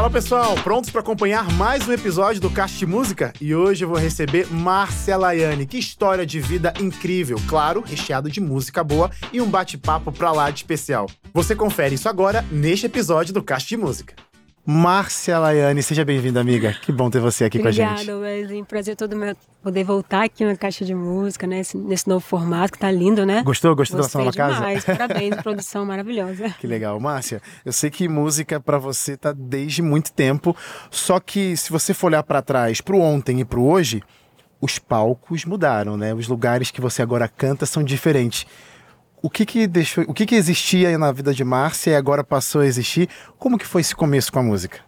Fala pessoal, prontos para acompanhar mais um episódio do Caixa de Música? E hoje eu vou receber Márcia Laiane. Que história de vida incrível, claro, recheado de música boa e um bate-papo pra lá de especial. Você confere isso agora neste episódio do Caixa de Música. Márcia Laiane, seja bem-vinda, amiga. Que bom ter você aqui Obrigada, com a gente. Obrigada, Wesley. Prazer todo meu poder voltar aqui na Caixa de Música, né? Nesse, nesse novo formato que tá lindo, né? Gostou? Gostou Gostei da nossa nova demais. casa? Parabéns, produção maravilhosa. Que legal. Márcia, eu sei que música para você tá desde muito tempo, só que se você for olhar para trás, pro ontem e pro hoje, os palcos mudaram, né? Os lugares que você agora canta são diferentes. O que que deixou, o que que existia na vida de Márcia e agora passou a existir? Como que foi esse começo com a música?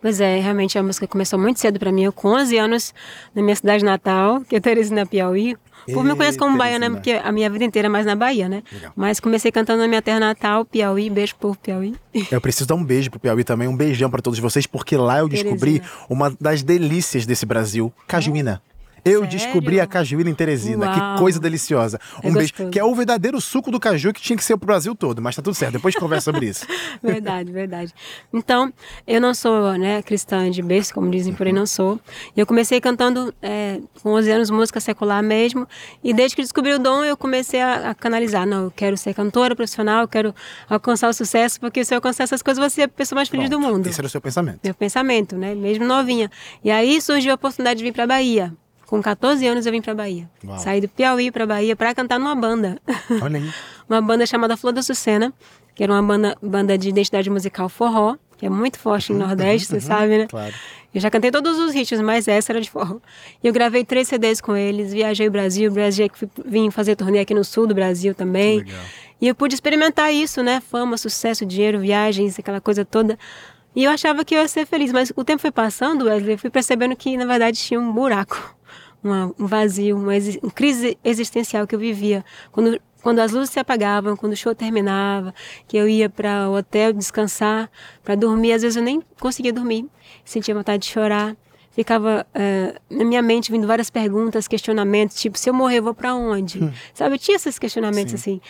Pois é, realmente a música começou muito cedo para mim. Eu com 11 anos, na minha cidade natal, que é Teresina, Piauí. O povo me conhece como baiana, porque a minha vida inteira é mais na Bahia, né? Legal. Mas comecei cantando na minha terra natal, Piauí. Beijo, povo Piauí. Eu preciso dar um beijo pro Piauí também, um beijão para todos vocês, porque lá eu descobri Teresina. uma das delícias desse Brasil, cajuína. Eu Sério? descobri a cajuína em Teresina. Uau. Que coisa deliciosa. É Um beijo. gostoso. Que é o verdadeiro suco do caju que tinha que ser pro Brasil todo. Mas tá tudo certo. Depois a gente conversa sobre isso. Verdade, verdade. Então, eu não sou né, cristã de berço, como dizem por aí, não sou. E eu comecei cantando é, com 11 anos música secular mesmo. E desde que descobri o dom, eu comecei a, a canalizar. Não, eu quero ser cantora profissional, eu quero alcançar o sucesso, porque se eu alcançar essas coisas, vou ser a pessoa mais feliz do Pronto. mundo. Esse era o seu pensamento. Meu pensamento, né? Mesmo novinha. E aí surgiu a oportunidade de vir para Bahia. Com 14 anos eu vim para Bahia. Uau. Saí do Piauí para Bahia para cantar numa banda. Olha aí. uma banda chamada Flor da Sucena, que era uma banda, banda de identidade musical forró, que é muito forte no Nordeste, você sabe, né? Claro. Eu já cantei todos os ritmos, mas essa era de forró. E eu gravei três CDs com eles, viajei o Brasil, Brasil que fui- vim fazer turnê aqui no sul do Brasil também. Legal. E eu pude experimentar isso, né? Fama, sucesso, dinheiro, viagens, aquela coisa toda. E eu achava que eu ia ser feliz, mas o tempo foi passando, Wesley, eu fui percebendo que, na verdade, tinha um buraco, uma- um vazio, uma, uma crise existencial que eu vivia. Quando, quando as luzes se apagavam, quando o show terminava, que eu ia para o hotel descansar, para dormir, às vezes eu nem conseguia dormir, sentia vontade de chorar. Ficava eh, na minha mente vindo várias perguntas, questionamentos, tipo, se eu morrer, eu vou para onde? Sabe, eu tinha esses questionamentos assim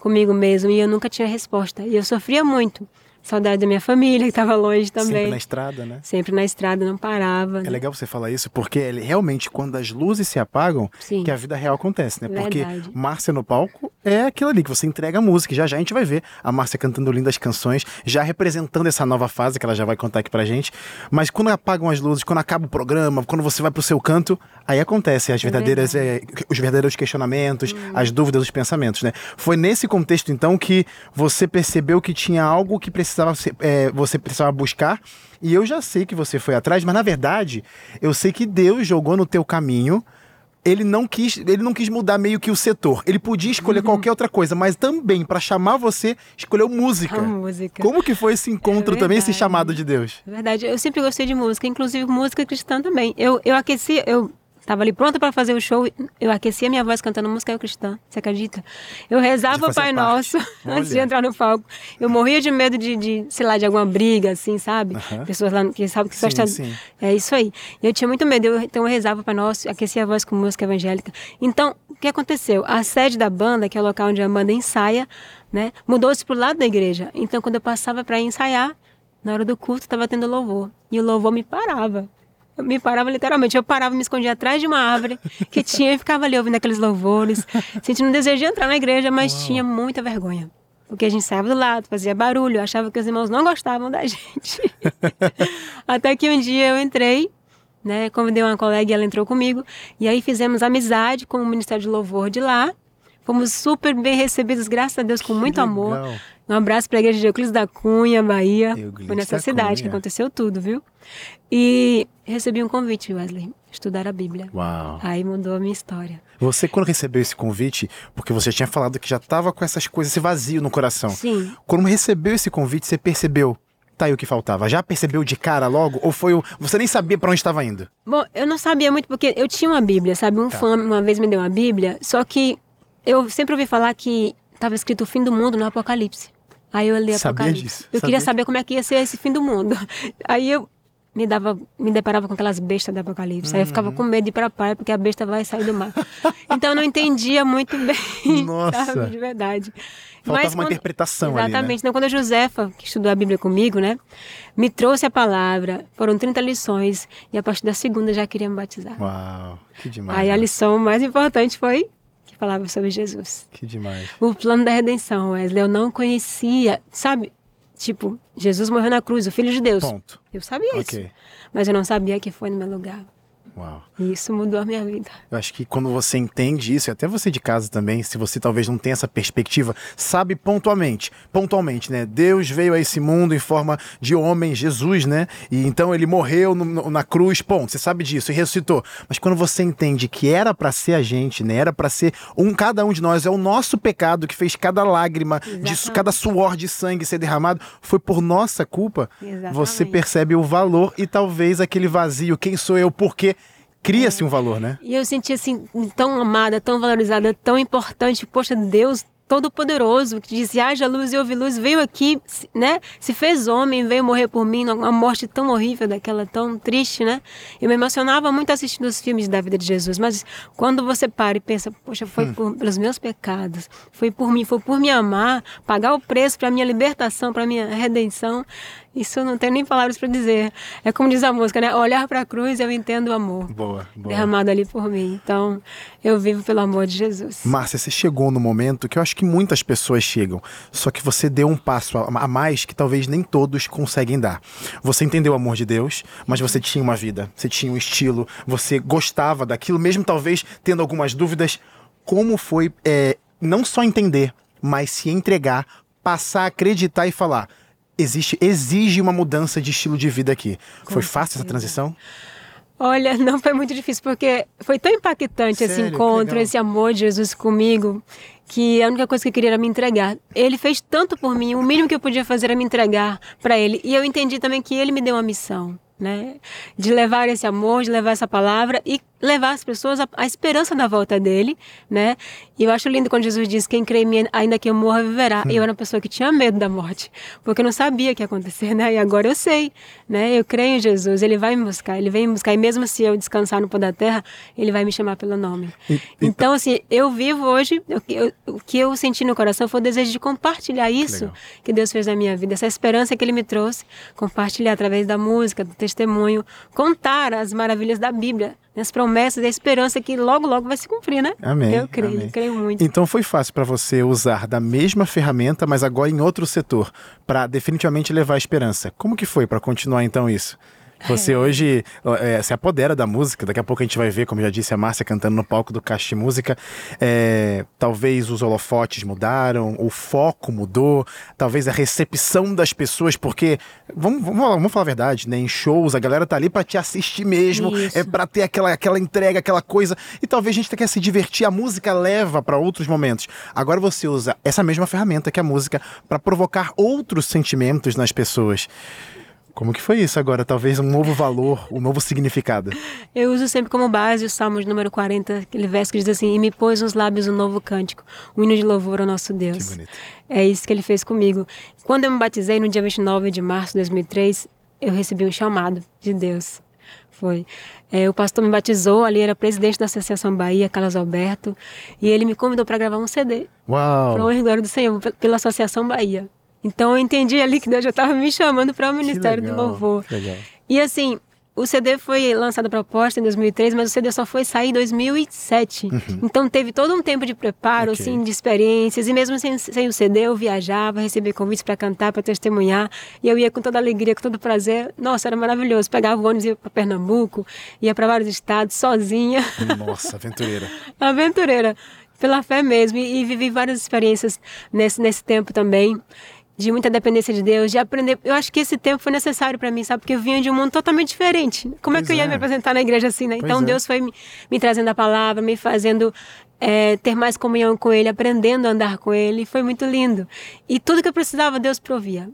comigo mesmo e eu nunca tinha resposta. E eu sofria muito. Saudade da minha família, que estava longe também. Sempre na estrada, né? Sempre na estrada, não parava. É legal você falar isso, porque é realmente quando as luzes se apagam, Sim. que a vida real acontece, né? Porque Verdade. Márcia no palco é aquilo ali que você entrega a música. Já já a gente vai ver a Márcia cantando lindas canções, já representando essa nova fase que ela já vai contar aqui pra gente. Mas quando apagam as luzes, quando acaba o programa, quando você vai pro seu canto, aí acontece as verdadeiras, é, os verdadeiros questionamentos, as dúvidas, os pensamentos, né? Foi nesse contexto, então, que você percebeu que tinha algo que precisava ser- é, você precisava buscar. E eu já sei que você foi atrás, mas na verdade, eu sei que Deus jogou no teu caminho. Ele não quis, ele não quis mudar meio que o setor. Ele podia escolher Uhum. qualquer outra coisa, mas também pra chamar você, escolheu música. A música. Como que foi esse encontro É também, esse chamado de Deus? É verdade, eu sempre gostei de música, inclusive música cristã também. Eu, eu aquecia, eu estava ali pronta para fazer o show, eu aquecia minha voz cantando música cristã, você acredita? Eu rezava o Pai parte. Nosso antes de entrar no palco. Eu morria de medo de, de sei lá, de alguma briga, assim, sabe? Pessoas lá que sabem que só está... É isso aí. Eu tinha muito medo, eu, então eu rezava o Pai Nosso, aquecia a voz com música evangélica. Então, o que aconteceu? A sede da banda, que é o local onde a banda ensaia, né, mudou-se pro lado da igreja. Então, quando eu passava para ensaiar, na hora do culto estava tendo louvor. E o louvor me parava. Eu me parava literalmente. Eu parava, me escondia atrás de uma árvore que tinha e ficava ali ouvindo aqueles louvores, sentindo um desejo de entrar na igreja, mas tinha muita vergonha. Porque a gente saía do lado, fazia barulho, achava que os irmãos não gostavam da gente. Até que um dia eu entrei, né? Convidei uma colega e ela entrou comigo. E aí fizemos amizade com o Ministério de Louvor de lá. Fomos super bem recebidos, graças a Deus, com muito amor. legal. Um abraço para a igreja de Euclides da Cunha, Bahia. Euclides Foi nessa da cidade que Cunha. aconteceu tudo, viu? E recebi um convite, Wesley, estudar a Bíblia. Uau. Aí mudou a minha história. Você, quando recebeu esse convite, porque você tinha falado que já tava com essas coisas, esse vazio no coração. Sim. Quando recebeu esse convite, você percebeu, tá aí o que faltava. Já percebeu de cara logo? Ou foi o. Você nem sabia pra onde estava indo? Bom, eu não sabia muito porque eu tinha uma Bíblia, sabe? Tá. Um fã uma vez me deu uma Bíblia, só que eu sempre ouvi falar que estava escrito o fim do mundo no Apocalipse. Aí eu li Sabia Apocalipse. disso? Eu queria Sabia? saber como é que ia ser esse fim do mundo. Aí eu me dava, me deparava com aquelas bestas do apocalipse. Uhum. Aí eu ficava com medo de ir pra praia, porque a besta vai sair do mar. então eu não entendia muito bem, Nossa. sabe, de verdade. Faltava Mas uma quando, interpretação Exatamente. Ali, né? Então, quando a Josefa, que estudou a Bíblia comigo, né, me trouxe a palavra, foram 30 lições, e a partir da segunda já queria me batizar. Uau, que demais. Aí a lição mais importante foi falava sobre Jesus. Que demais. O plano da redenção, Wesley, eu não conhecia, sabe? Tipo, Jesus morreu na cruz, o Filho de Deus. Ponto. Eu sabia okay. isso. Mas eu não sabia que foi no meu lugar. Uau. E isso mudou a minha vida. Eu acho que quando você entende isso, e até você de casa também, se você talvez não tenha essa perspectiva, sabe pontualmente, pontualmente, né? Deus veio a esse mundo em forma de homem, Jesus, né? E então ele morreu no, no, na cruz, ponto. Você sabe disso e ressuscitou. Mas quando você entende que era para ser a gente, né? Era para ser um cada um de nós, é o nosso pecado que fez cada lágrima, de, cada suor de sangue ser derramado, foi por nossa culpa. Exatamente. Você percebe o valor e talvez aquele vazio, quem sou eu, por quê? Cria-se um valor, né? E eu senti assim, tão amada, tão valorizada, tão importante. Poxa, Deus todo-poderoso, que disse, haja luz e houve luz, veio aqui, né? Se fez homem, veio morrer por mim, uma morte tão horrível, daquela tão triste, né? Eu me emocionava muito assistindo os filmes da vida de Jesus, mas quando você para e pensa, poxa, foi hum. por, pelos meus pecados, foi por mim, foi por me amar, pagar o preço para minha libertação, para minha redenção, isso eu não tenho nem palavras para dizer. É como diz a música, né? Olhar para a cruz eu entendo o amor. Boa, boa. Derramado ali por mim. Então, eu vivo pelo amor de Jesus. Márcia, você chegou no momento que eu acho que muitas pessoas chegam, só que você deu um passo a mais que talvez nem todos conseguem dar. Você entendeu o amor de Deus, mas você tinha uma vida, você tinha um estilo, você gostava daquilo, mesmo talvez tendo algumas dúvidas. Como foi é, não só entender, mas se entregar, passar a acreditar e falar: existe, exige uma mudança de estilo de vida aqui. Com foi fácil essa transição? Olha, não foi muito difícil, porque foi tão impactante Sério? esse encontro, esse amor de Jesus comigo, que a única coisa que eu queria era me entregar. Ele fez tanto por mim, o mínimo que eu podia fazer era me entregar para ele. E eu entendi também que ele me deu uma missão, né? De levar esse amor, de levar essa palavra e levar as pessoas a, esperança da volta dele, né? E eu acho lindo quando Jesus diz: Quem crê em mim, ainda que eu morra, viverá. Hum. Eu era uma pessoa que tinha medo da morte, porque eu não sabia o que ia acontecer, né? E agora eu sei, né? Eu creio em Jesus, ele vai me buscar, ele vem me buscar. E mesmo se eu descansar no pó da terra, ele vai me chamar pelo nome. E, então, assim, eu vivo hoje, eu, o que eu senti no coração foi o desejo de compartilhar isso que, que Deus fez na minha vida, essa esperança que ele me trouxe, compartilhar através da música, do testemunho, contar as maravilhas da Bíblia as promessas, a esperança que logo, logo vai se cumprir, né? Amém. Eu creio, amém. creio muito. Então foi fácil para você usar da mesma ferramenta, mas agora em outro setor, para definitivamente levar a esperança. Como que foi para continuar então isso? Você hoje é, se apodera da música, daqui a pouco a gente vai ver, como já disse a Márcia, cantando no palco do Caixa Música. É, talvez os holofotes mudaram, o foco mudou, talvez a recepção das pessoas, porque, vamos, vamos, vamos falar a verdade, né? Em shows, a galera tá ali para te assistir mesmo, Isso. é para ter aquela, aquela entrega, aquela coisa. E talvez a gente quer se divertir, a música leva para outros momentos. Agora você usa essa mesma ferramenta que é a música para provocar outros sentimentos nas pessoas. Como que foi isso agora? Talvez um novo valor, um novo significado. Eu uso sempre como base o Salmo de número 40, aquele verso que diz assim: E me pôs nos lábios um novo cântico, um hino de louvor ao nosso Deus. Que bonito. É isso que ele fez comigo. Quando eu me batizei, no dia 29 de março de 2003, eu recebi um chamado de Deus. Foi. É, o pastor me batizou, ali era presidente da Associação Bahia, Carlos Alberto, e ele me convidou para gravar um CD. Uau! Para o glória do Senhor, pela Associação Bahia. Então eu entendi ali que Deus já estava me chamando para o Ministério legal, do Louvor. Legal. E assim, o CD foi lançado a proposta em 2003, mas o CD só foi sair em 2007. Uhum. Então teve todo um tempo de preparo, okay. assim, de experiências. E mesmo sem, sem o CD, eu viajava, recebia convites para cantar, para testemunhar. E eu ia com toda alegria, com todo prazer. Nossa, era maravilhoso. Pegava o ônibus, ia para Pernambuco, ia para vários estados, sozinha. Nossa, aventureira. aventureira. Pela fé mesmo. E, e vivi várias experiências nesse, nesse tempo também de muita dependência de Deus, de aprender. Eu acho que esse tempo foi necessário para mim, sabe? Porque eu vinha de um mundo totalmente diferente. Como pois é que eu ia é. me apresentar na igreja assim, né? então é. Deus foi me, me, trazendo a palavra, me fazendo é, ter mais comunhão com Ele, aprendendo a andar com Ele. Foi muito lindo. E tudo que eu precisava, Deus provia.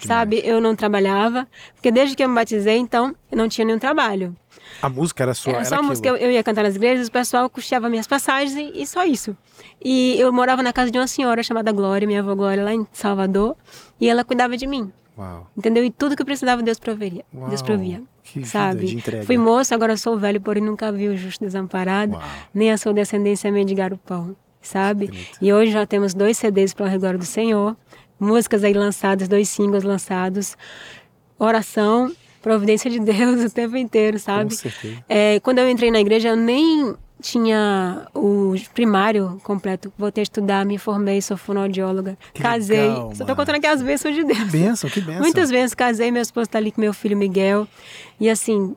Sabe? Eu não trabalhava, porque desde que eu me batizei, então, eu não tinha nenhum trabalho. A música era sua? Era só a música. Eu, eu, ia cantar nas igrejas, o pessoal custeava minhas passagens e, e, só isso. E eu morava na casa de uma senhora chamada Glória, minha avó Glória, lá em Salvador, e ela cuidava de mim. Uau. Entendeu? E tudo que eu precisava, Deus proveria. Uau, Deus provia. que sabe? Fui moço, agora sou velho, porém nunca vi o justo desamparado, Uau. nem a sua descendência mendigar o pão. Sabe? E hoje já temos dois CDs para o redor do Senhor, músicas aí lançadas, dois singles lançados, oração, providência de Deus o tempo inteiro, sabe? Com certeza. É, quando eu entrei na igreja, eu nem tinha o primário completo. Voltei a estudar, me formei, sou fonoaudióloga. Que casei. legal, Só tô contando aqui as bênçãos de Deus. Benção, que benção. Muitas vezes casei, meu esposo tá ali com meu filho Miguel. E assim,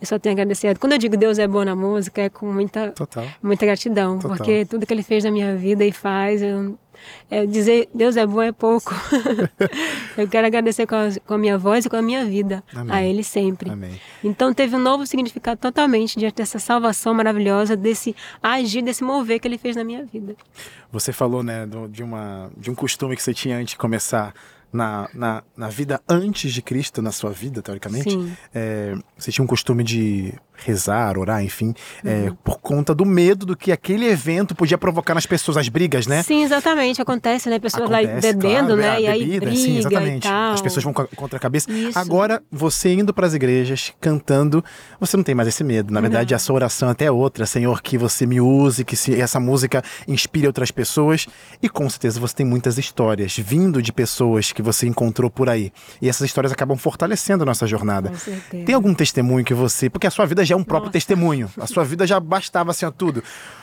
eu só tenho a agradecer. Quando eu digo Deus é bom na música, é com muita, Total. muita gratidão. Total. Porque tudo que ele fez na minha vida e faz, eu, é, dizer Deus é bom é pouco. eu quero agradecer com a, com a minha voz e com a minha vida. Amém. A ele sempre. Amém. Então teve um novo significado totalmente diante dessa salvação maravilhosa, desse agir, desse mover que ele fez na minha vida. Você falou, né, de, uma, de um costume que você tinha antes de começar na, na, na vida antes de Cristo, na sua vida, teoricamente. É, você tinha um costume de rezar, orar, enfim, é, Uhum. por conta do medo do que aquele evento podia provocar nas pessoas, as brigas, né? Sim, exatamente. Acontece, né? Pessoas lá Acontece, bebendo, claro, é, né? e aí bebida, briga sim, exatamente. As pessoas vão co- contra a cabeça. Isso. Agora, você indo para as igrejas, cantando, você não tem mais esse medo. Na verdade, a sua oração até é outra. Senhor, que você me use, que se essa música inspire outras pessoas. E com certeza você tem muitas histórias vindo de pessoas que você encontrou por aí. E essas histórias acabam fortalecendo a nossa jornada. Com certeza. Tem algum testemunho que você. Porque a sua vida já é um próprio Nossa. testemunho. A sua vida já bastava assim a tudo.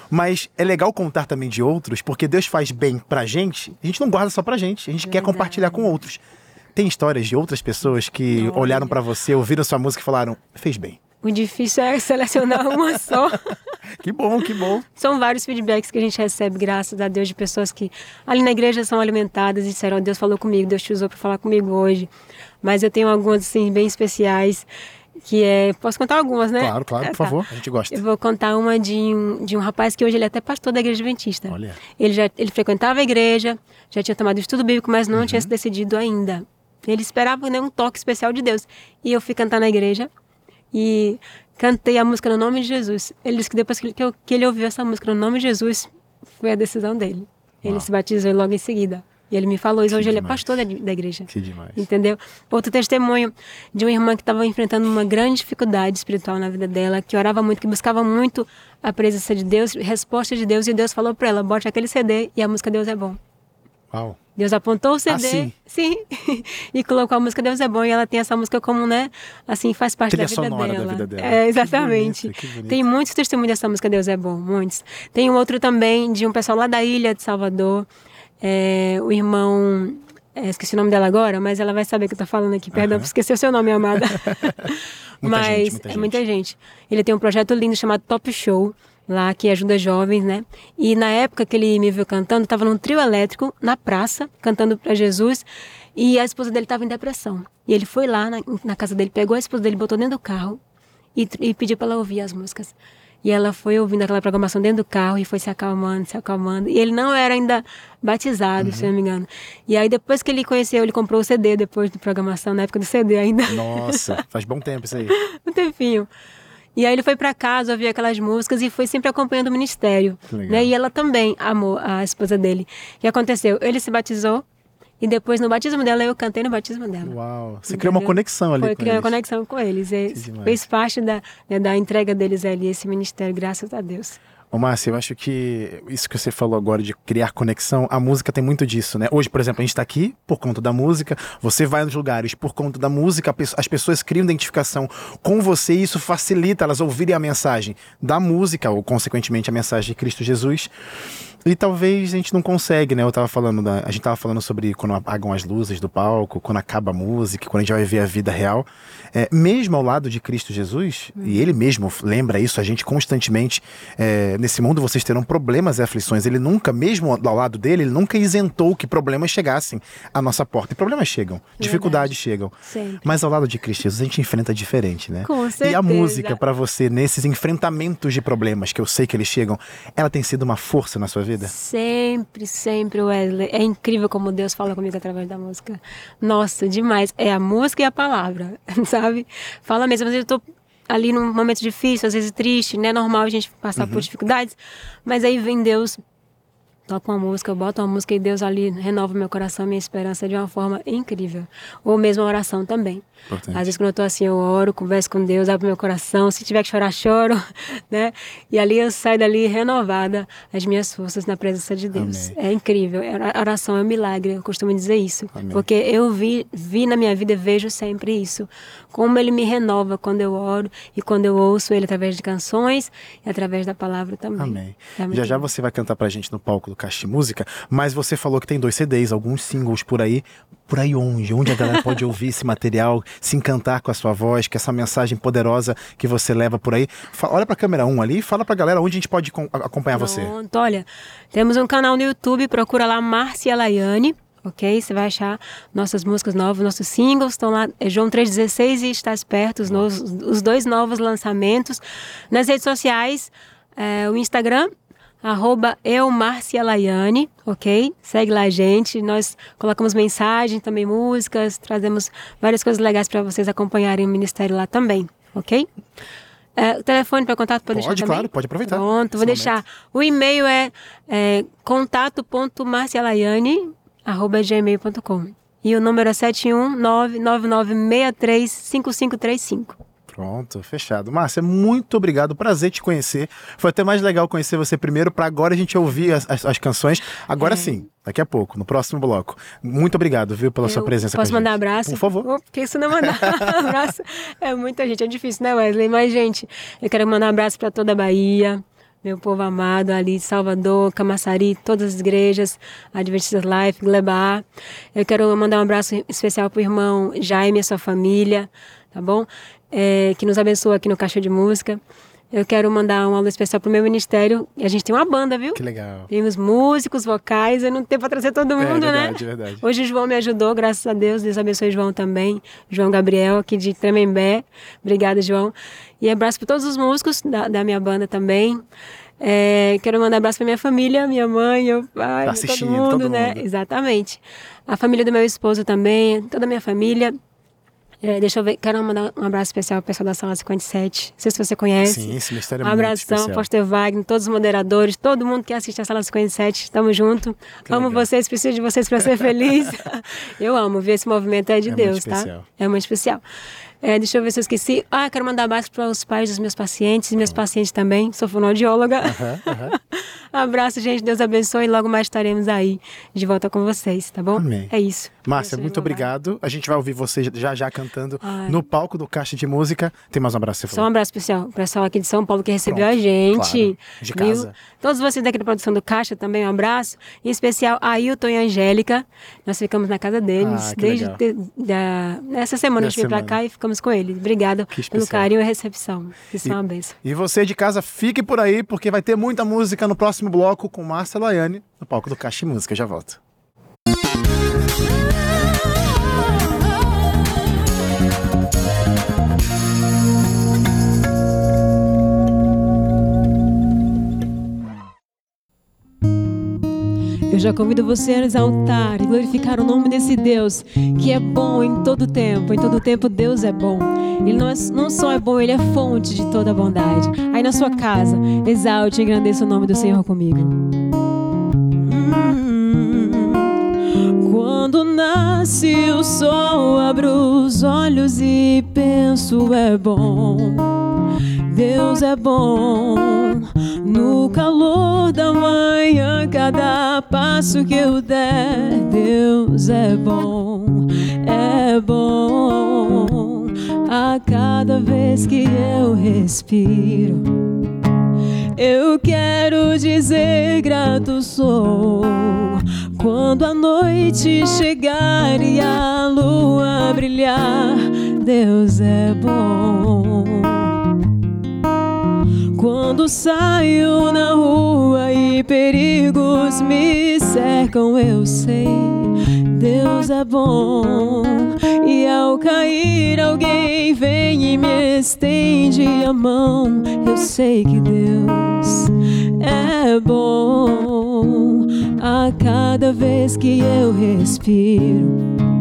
Mas é legal contar também de outros, porque Deus faz bem pra gente. A gente não guarda só pra gente, a gente quer Verdade. compartilhar com outros. Tem histórias de outras pessoas que Olha. olharam pra você, ouviram sua música e falaram: fez bem. O difícil é selecionar uma só. Que bom, que bom. São vários feedbacks que a gente recebe, graças a Deus, de pessoas que ali na igreja são alimentadas e disseram: Deus falou comigo, Deus te usou para falar comigo hoje. Mas eu tenho algumas, assim, bem especiais, que é. Posso contar algumas, né? Claro, claro, Ah, por tá. favor, a gente gosta. Eu vou contar uma de um, de um rapaz que hoje ele é até pastor da igreja adventista. Olha. Ele já ele frequentava a igreja, já tinha tomado estudo bíblico, mas não tinha se decidido ainda. Ele esperava né, um toque especial de Deus. E eu fui cantar na igreja e cantei a música no nome de Jesus. Ele disse que depois que ele, que que ele ouviu essa música no nome de Jesus, foi a decisão dele. Ele Uau. se batizou logo em seguida. E ele me falou isso. Que Hoje ele é demais. pastor da, da igreja. Que demais. Entendeu? Outro testemunho de uma irmã que estava enfrentando uma grande dificuldade espiritual na vida dela, que orava muito, que buscava muito a presença de Deus, resposta de Deus, e Deus falou para ela: bote aquele CD e a música Deus é bom. Uau. Deus apontou o CD, Assim? sim, e colocou a música Deus é bom, e ela tem essa música como, né, assim, faz parte da vida sonora da dela. vida dela. É, Que exatamente. bonito, que bonito. Tem muitos testemunhos dessa música Deus é bom, muitos. Tem um outro também de um pessoal lá da ilha de Salvador, é, o irmão, é, esqueci o nome dela agora, mas ela vai saber que eu tô falando aqui, perdão por esquecer o seu nome, amada. Muita mas gente, muita é gente. muita gente. Ele tem um projeto lindo chamado Top Show, lá que ajuda jovens, né? E na época que ele me viu cantando, estava num trio elétrico na praça, cantando para Jesus, e a esposa dele estava em depressão. E ele foi lá na, na casa dele, pegou a esposa dele, botou dentro do carro e, e pediu para ela ouvir as músicas. E ela foi ouvindo aquela programação dentro do carro e foi se acalmando, se acalmando. E ele não era ainda batizado, se eu não me engano. E aí depois que ele conheceu, ele comprou o CD depois da programação, na época do CD ainda. Nossa, faz bom tempo isso aí. um tempinho. E aí ele foi para casa, ouvia aquelas músicas e foi sempre acompanhando o ministério. Né? E ela também amou a esposa dele. O que aconteceu? Ele se batizou e depois no batismo dela eu cantei no batismo dela. Uau. Você criou uma Entendeu? conexão ali Foi com criar uma conexão com eles. E Que demais. fez parte da, né, da entrega deles ali, esse ministério, graças a Deus. Ô, Márcia, eu acho que isso que você falou agora de criar conexão, a música tem muito disso, né? Hoje, por exemplo, a gente tá aqui por conta da música, você vai nos lugares por conta da música, as pessoas criam identificação com você e isso facilita elas ouvirem a mensagem da música, ou consequentemente a mensagem de Cristo Jesus. E talvez a gente não consegue, né? Eu tava falando da, a gente tava falando sobre quando apagam as luzes do palco, quando acaba a música, quando a gente vai ver a vida real. É, mesmo ao lado de Cristo Jesus, e ele mesmo lembra isso a gente constantemente, é, nesse mundo vocês terão problemas e aflições. Ele nunca, mesmo ao lado dele, ele nunca isentou que problemas chegassem à nossa porta. E problemas chegam, dificuldades chegam. Sempre. Mas ao lado de Cristo Jesus a gente enfrenta diferente, né? Com E a certeza. música pra você nesses enfrentamentos de problemas que eu sei que eles chegam, ela tem sido uma força na sua vida? Sempre, sempre, Wesley. É incrível como Deus fala comigo através da música. Nossa, demais. É a música e a palavra, sabe? Fala mesmo. Às vezes eu tô ali num momento difícil, às vezes triste, né? É normal a gente passar por dificuldades. Mas aí vem Deus toco uma música, eu boto uma música e Deus ali renova meu coração, minha esperança de uma forma incrível. Ou mesmo a oração também. Importante. Às vezes quando eu tô assim, eu oro, converso com Deus, abro meu coração, se tiver que chorar, choro, né? E ali eu saio dali renovada as minhas forças na presença de Deus. Amém. É incrível. A oração é um milagre, eu costumo dizer isso. Amém. Porque eu vi, vi na minha vida e vejo sempre isso. Como ele me renova quando eu oro e quando eu ouço ele através de canções e através da palavra também. Amém. É já já você vai cantar pra gente no palco do Caixa Música, mas você falou que tem dois CDs, alguns singles por aí. Por aí onde? Onde a galera pode ouvir esse material, se encantar com a sua voz, com essa mensagem poderosa que você leva por aí? Olha pra câmera 1 ali e fala pra galera onde a gente pode acompanhar Pronto, você. Olha, temos um canal no YouTube, procura lá Márcia Laiane ok? Você vai achar nossas músicas novas, nossos singles estão lá, é João 316 e Estás Perto, os, novos, os dois novos lançamentos. Nas redes sociais, é, o Instagram arroba eumarcialaiane, ok? Segue lá a gente, nós colocamos mensagem, também músicas, trazemos várias coisas legais para vocês acompanharem o Ministério lá também, ok? É, o telefone para contato pode, pode deixar claro, pode aproveitar. Pronto, vou deixar. O e-mail é, é contato.marcialaiane.gmail.com e o número é 71999635535. Pronto, fechado. Márcia, muito obrigado. Prazer te conhecer. Foi até mais legal conhecer você primeiro, para agora a gente ouvir as, as, as canções. Agora é. sim, daqui a pouco, no próximo bloco. Muito obrigado, viu, pela Eu sua presença Posso mandar abraço? Por favor. Oh, por que isso não mandar abraço? É muita gente, é difícil, né, Wesley? Mas, gente, eu quero mandar um abraço para toda a Bahia, meu povo amado ali de Salvador, Camaçari, todas as igrejas, Adventist Life, Gleba. Eu quero mandar um abraço especial para o irmão Jaime e a sua família, tá bom? É, que nos abençoa aqui no Caixa de Música. Eu quero mandar um alô especial pro meu ministério. A gente tem uma banda, viu? Que legal. Temos músicos, vocais. Eu não tenho para trazer todo é mundo, é, verdade, né? Verdade. Hoje o João me ajudou, graças a Deus. Deus abençoe o João também. João Gabriel, aqui de Tremembé. Obrigada, João. E abraço para todos os músicos da, da minha banda também. É, quero mandar abraço para minha família, minha mãe, meu pai, tá todo mundo, todo mundo, né? Exatamente. A família do meu esposo também, toda a minha família. É, deixa eu ver, quero mandar um abraço especial ao pessoal da Sala 57. Não sei se você conhece. Sim, esse mistério é um abração, Pastor Wagner, todos os moderadores, todo mundo que assiste a Sala 57. Estamos junto. Que amo legal. vocês, preciso de vocês para ser feliz. eu amo ver esse movimento é de é Deus, tá? É muito especial. É, deixa eu ver se eu esqueci. Ah, quero mandar abraço para os pais dos meus pacientes e meus pacientes também. Sou fonoaudióloga. Uhum, Abraço, gente. Deus abençoe. E logo mais estaremos aí de volta com vocês, tá bom? Amém. É isso. Márcia, muito obrigado. A gente vai ouvir você já já cantando Ai. no palco do Caixa de Música. Tem mais um abraço, você falou. Só um abraço especial. O pessoal aqui de São Paulo que recebeu Pronto, a gente. Claro. De casa. Viu? Todos vocês daqui da produção do Caixa também, um abraço. Em especial a Ailton e a Angélica. Nós ficamos na casa deles ah, desde de, da, essa semana. a gente veio pra cá e ficamos com eles. Obrigada pelo carinho e recepção. Que são uma bênção. E você de casa, fique por aí, porque vai ter muita música no próximo bloco com Márcia Laiane, no palco do Caixa de Música. Já volto. Eu já convido você a exaltar e glorificar o nome desse Deus que é bom em todo tempo. Em todo tempo Deus é bom. Ele não, é, não só é bom, ele é fonte de toda bondade. Aí na sua casa, exalte e engrandeça o nome do Senhor comigo. Quando nasce o sol, abro os olhos e penso é bom. Deus é bom. No calor da manhã, cada passo que eu der, Deus é bom, é bom. A cada vez que eu respiro, eu quero dizer grato sou. Quando a noite chegar e a lua brilhar, Deus é bom. Quando saio na rua e perigos me cercam, eu sei, Deus é bom. E ao cair, alguém vem e me estende a mão. Eu sei que Deus é bom. A cada vez que eu respiro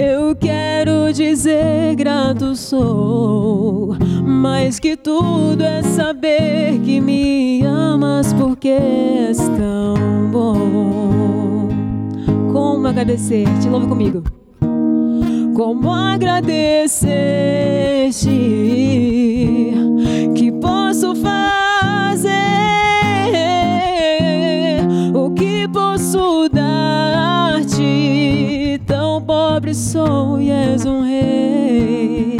Eu quero dizer grato sou, mais que tudo é saber que me amas porque és tão bom. Como agradecer? Te louve comigo. Como agradecer-te que posso fazer Pobre sou e és um rei.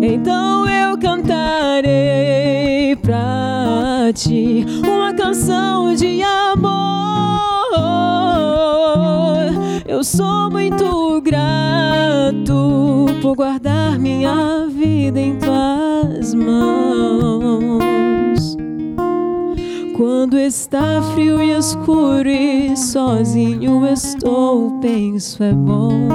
Então eu cantarei pra ti uma canção de amor. Eu sou muito grato por guardar minha vida em tuas mãos. Quando está frio e escuro e sozinho estou, penso é bom.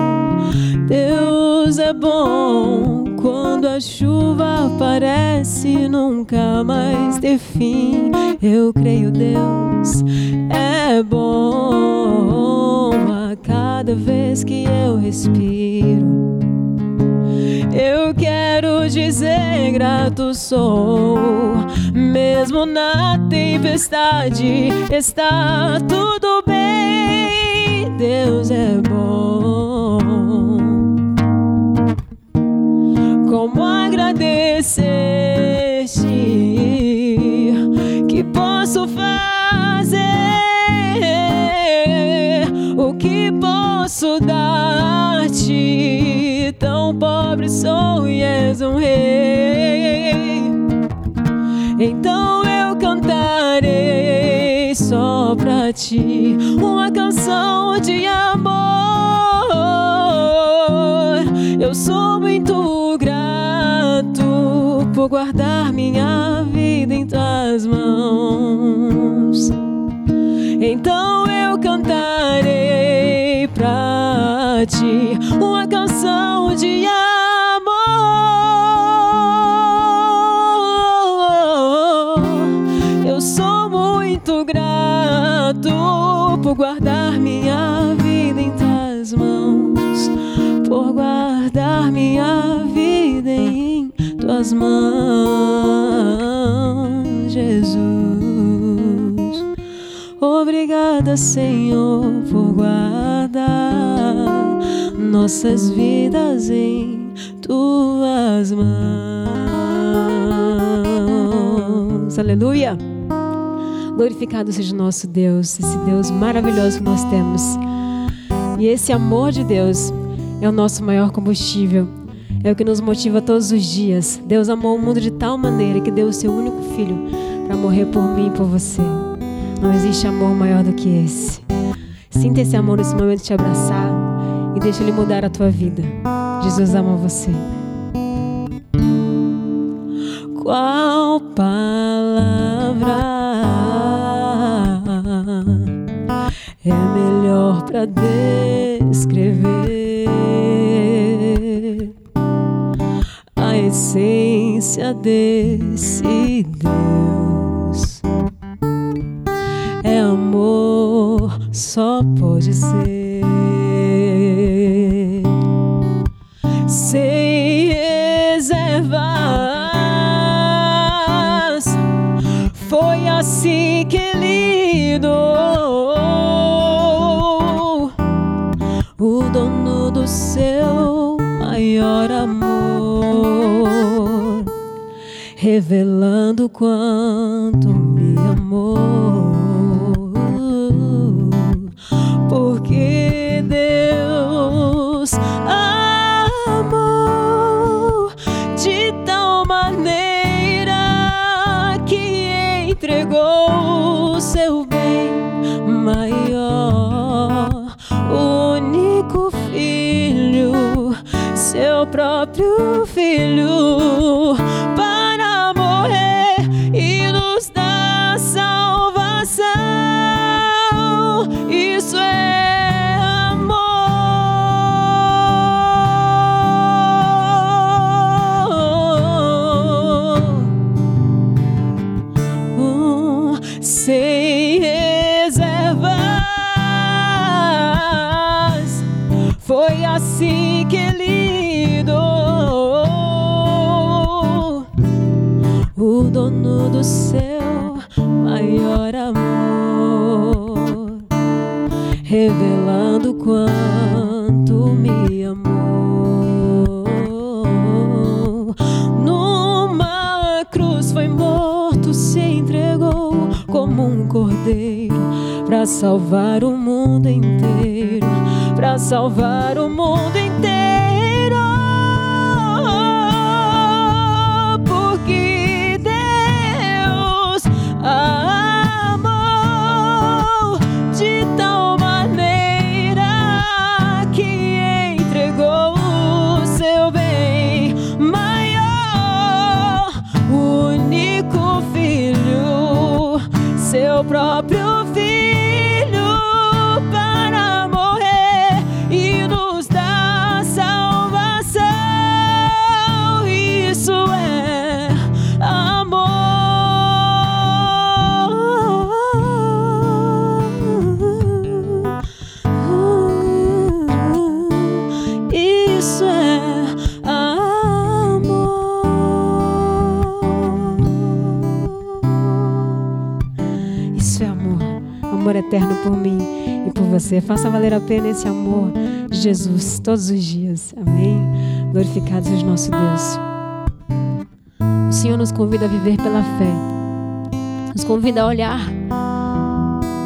Deus é bom quando a chuva aparece nunca mais ter fim. Eu creio Deus é bom a cada vez que eu respiro. Eu quero dizer grato sou, mesmo na tempestade está tudo bem. Deus é bom. Como agradecer que posso fazer o que posso Tão pobre sou e és um rei. Então eu cantarei só pra ti uma canção de amor. Eu sou muito grato por guardar minha vida em tuas mãos. Então eu cantarei pra uma canção de amor. Eu sou muito grato por guardar minha vida em tuas mãos, por guardar minha vida em tuas mãos, Jesus. Obrigada, Senhor, por guardar nossas vidas em tuas mãos. Aleluia! Glorificado seja o nosso Deus, esse Deus maravilhoso que nós temos. E esse amor de Deus é o nosso maior combustível, é o que nos motiva todos os dias. Deus amou o mundo de tal maneira que deu o seu único filho para morrer por mim e por você. Não existe amor maior do que esse. Sinta esse amor nesse momento de te abraçar e deixa ele mudar a tua vida. Jesus ama você. Qual palavra é melhor para descrever a essência desse Deus? É amor, só pode ser. Revelando quanto me amou. Porque Deus amou de tal maneira que entregou o seu bem maior, único filho, seu próprio filho, para salvar o mundo inteiro, para salvar o mundo inteiro. Porque Deus amou de tal maneira que entregou o seu bem maior, o único filho, seu próprio eterno por mim e por você. Faça valer a pena esse amor de Jesus todos os dias. Amém. Glorificado seja nosso Deus. O Senhor nos convida a viver pela fé. Nos convida a olhar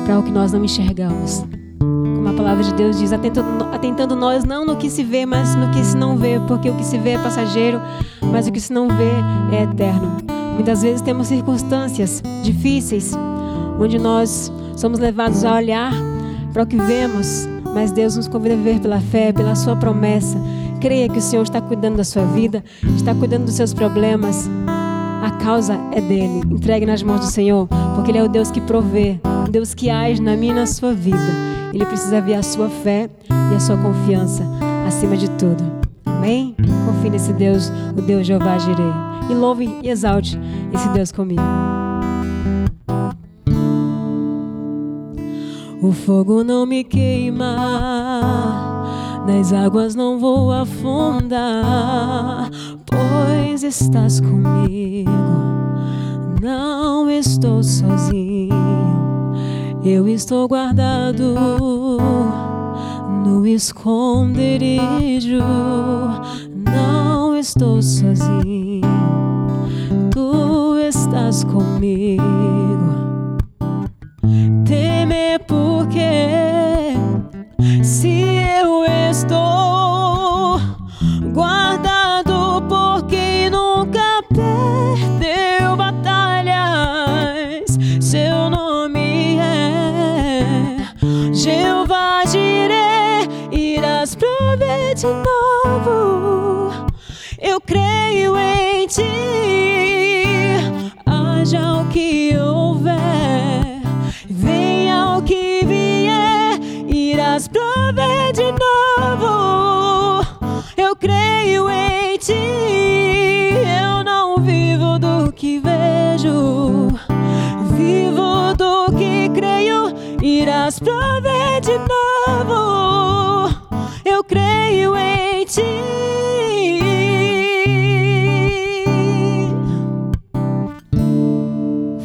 para o que nós não enxergamos. Como a palavra de Deus diz, atentando nós não no que se vê, mas no que se não vê, porque o que se vê é passageiro, mas o que se não vê é eterno. Muitas vezes temos circunstâncias difíceis, onde nós somos levados a olhar para o que vemos, mas Deus nos convida a viver pela fé, pela sua promessa. Creia que o Senhor está cuidando da sua vida, está cuidando dos seus problemas. A causa é dele. Entregue nas mãos do Senhor, porque Ele é o Deus que provê, o Deus que age na minha e na sua vida. Ele precisa ver a sua fé e a sua confiança acima de tudo. Amém? Confie nesse Deus, o Deus Jeová Jirei. E louve e exalte esse Deus comigo. O fogo não me queima, nas águas não vou afundar, pois estás comigo. Não estou sozinho, eu estou guardado no esconderijo. Não estou sozinho, tu estás comigo temer porque irás prover de novo. Eu creio em ti.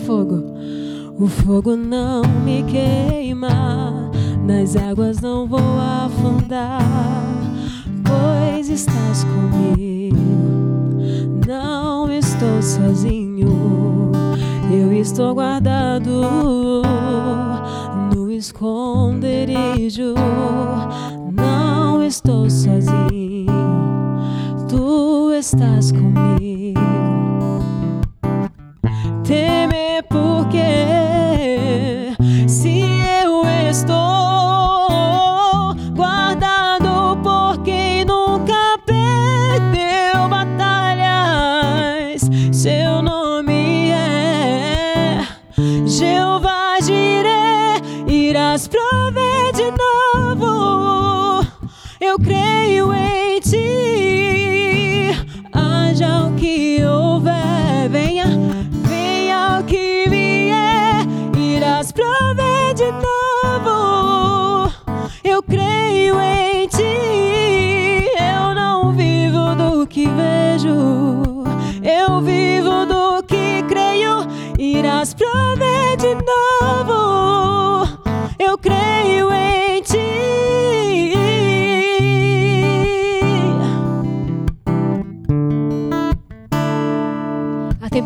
Fogo, o fogo não me queima, nas águas não vou afundar, pois estás comigo. Não estou sozinho, eu estou guardado esconderijo. Não estou sozinho, tu estás comigo temer porque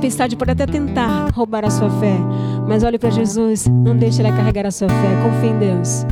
tempestade pode até tentar roubar a sua fé, Mas olhe para Jesus, não deixe ele carregar a sua fé, confie em Deus.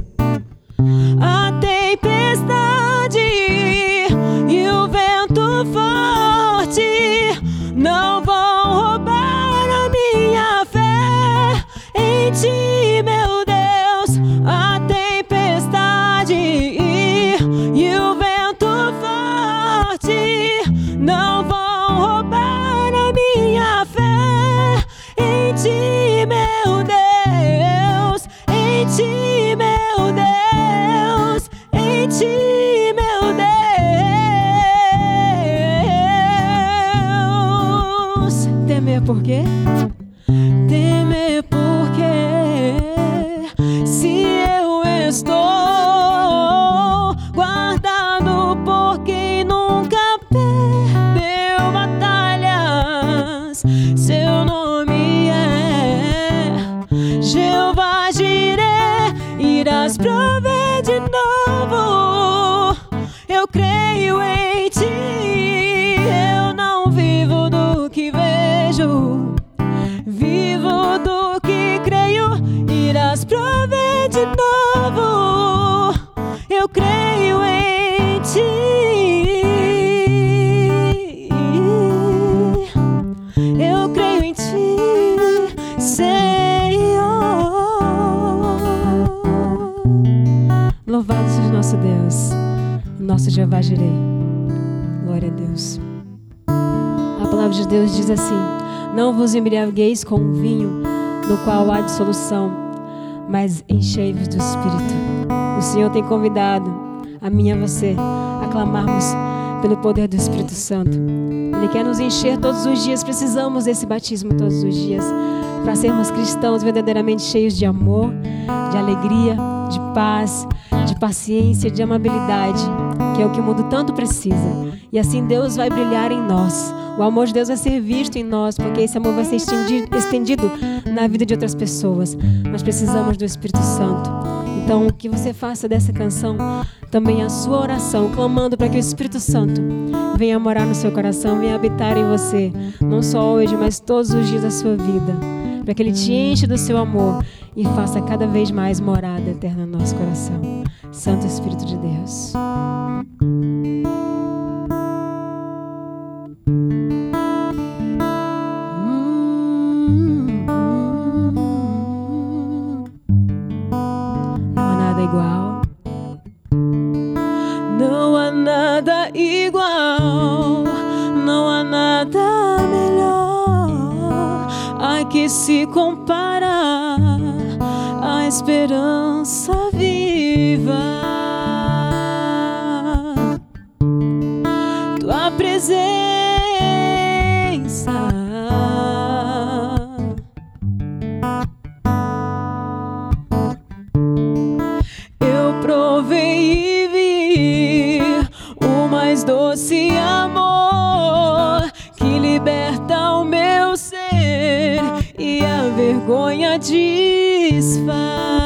Nosso Jeová Jirei. Glória a Deus. A palavra de Deus diz assim: Não vos embriagueis com o vinho, no qual há dissolução, mas enchei-vos do Espírito. O Senhor tem convidado a mim e a você a clamarmos pelo poder do Espírito Santo. Ele quer nos encher todos os dias, precisamos desse batismo todos os dias para sermos cristãos verdadeiramente cheios de amor, de alegria, de paz, paciência, de amabilidade, que é o que o mundo tanto precisa. E assim Deus vai brilhar em nós. O amor de Deus vai ser visto em nós, porque esse amor vai ser estendido, na vida de outras pessoas. Nós precisamos do Espírito Santo. Então, que você faça dessa canção também a sua oração, clamando para que o Espírito Santo venha morar no seu coração, venha habitar em você, não só hoje, mas todos os dias da sua vida, para que ele te enche do seu amor e faça cada vez mais morada eterna no nosso coração. Santo Espírito de Deus. Vergonha desfaz.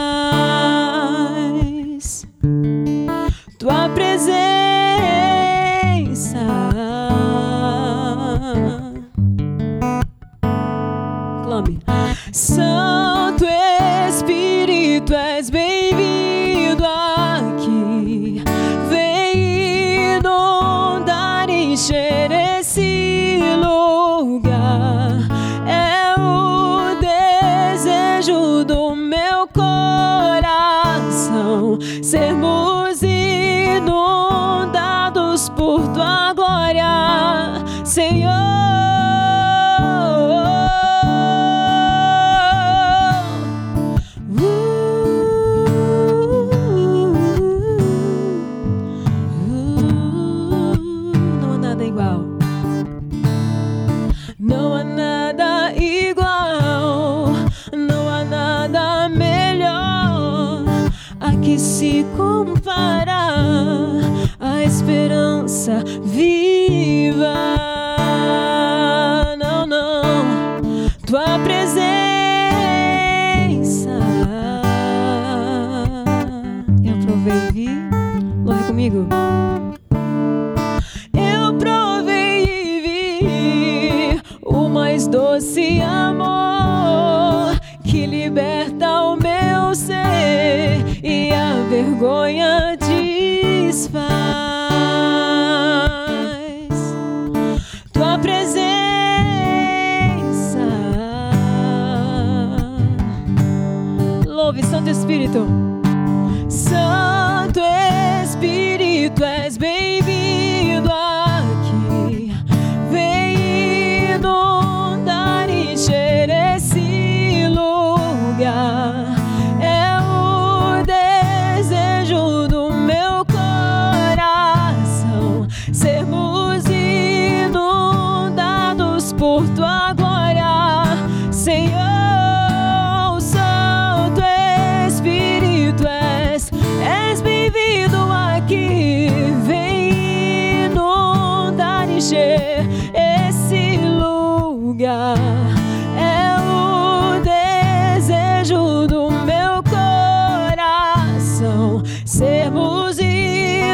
Sermos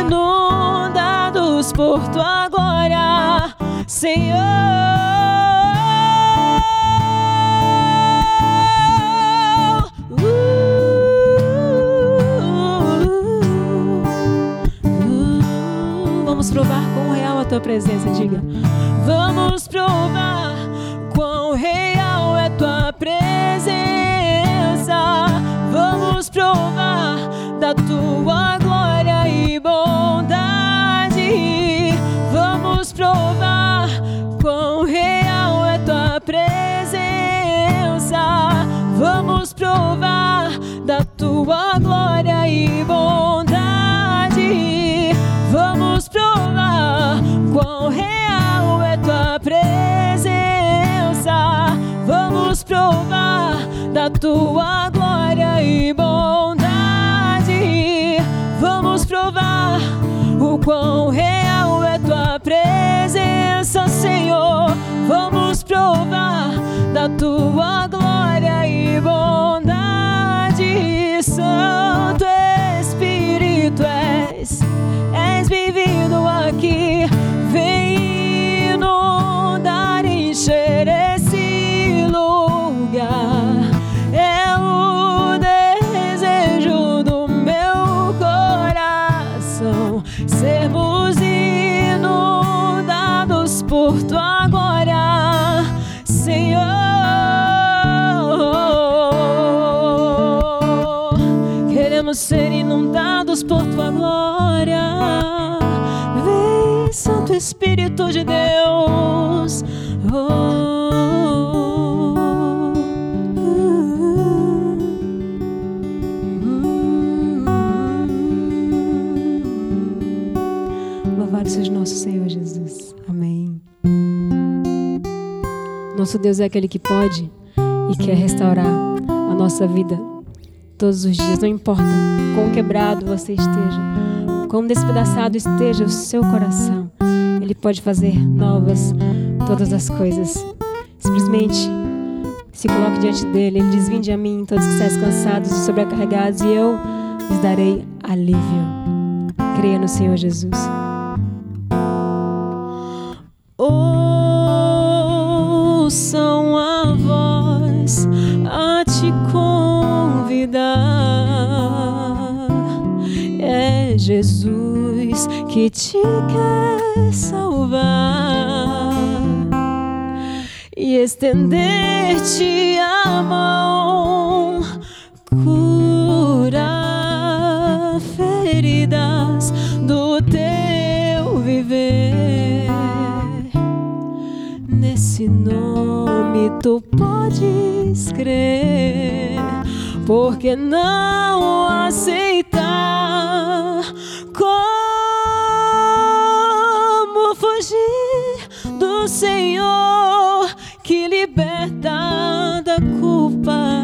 inundados por tua glória, Senhor. Uh, Vamos provar quão real a tua presença, diga. Vamos provar quão real é tua presença. Vamos provar tua glória e bondade. Vamos provar quão real é tua presença. Vamos provar da tua glória e bondade. Vamos provar o quão real é tua presença, Senhor. Vamos provar da tua glória e bem-vindo aqui. Espírito de Deus. Louvado seja nosso Senhor Jesus. Amém. Nosso Deus é aquele que pode e quer restaurar a nossa vida todos os dias. Não importa quão quebrado você esteja, quão despedaçado esteja o seu coração, Ele pode fazer novas todas as coisas. Simplesmente se coloque diante dele. Ele diz: Vinde a mim, todos que estáis cansados e sobrecarregados, e eu lhes darei alívio. Creia no Senhor Jesus. Ouçam a voz a te convidar. É Jesus que te quer salvar e estender-te a mão, curar feridas do teu viver. Nesse nome tu podes crer, porque não aceitar Senhor que liberta da culpa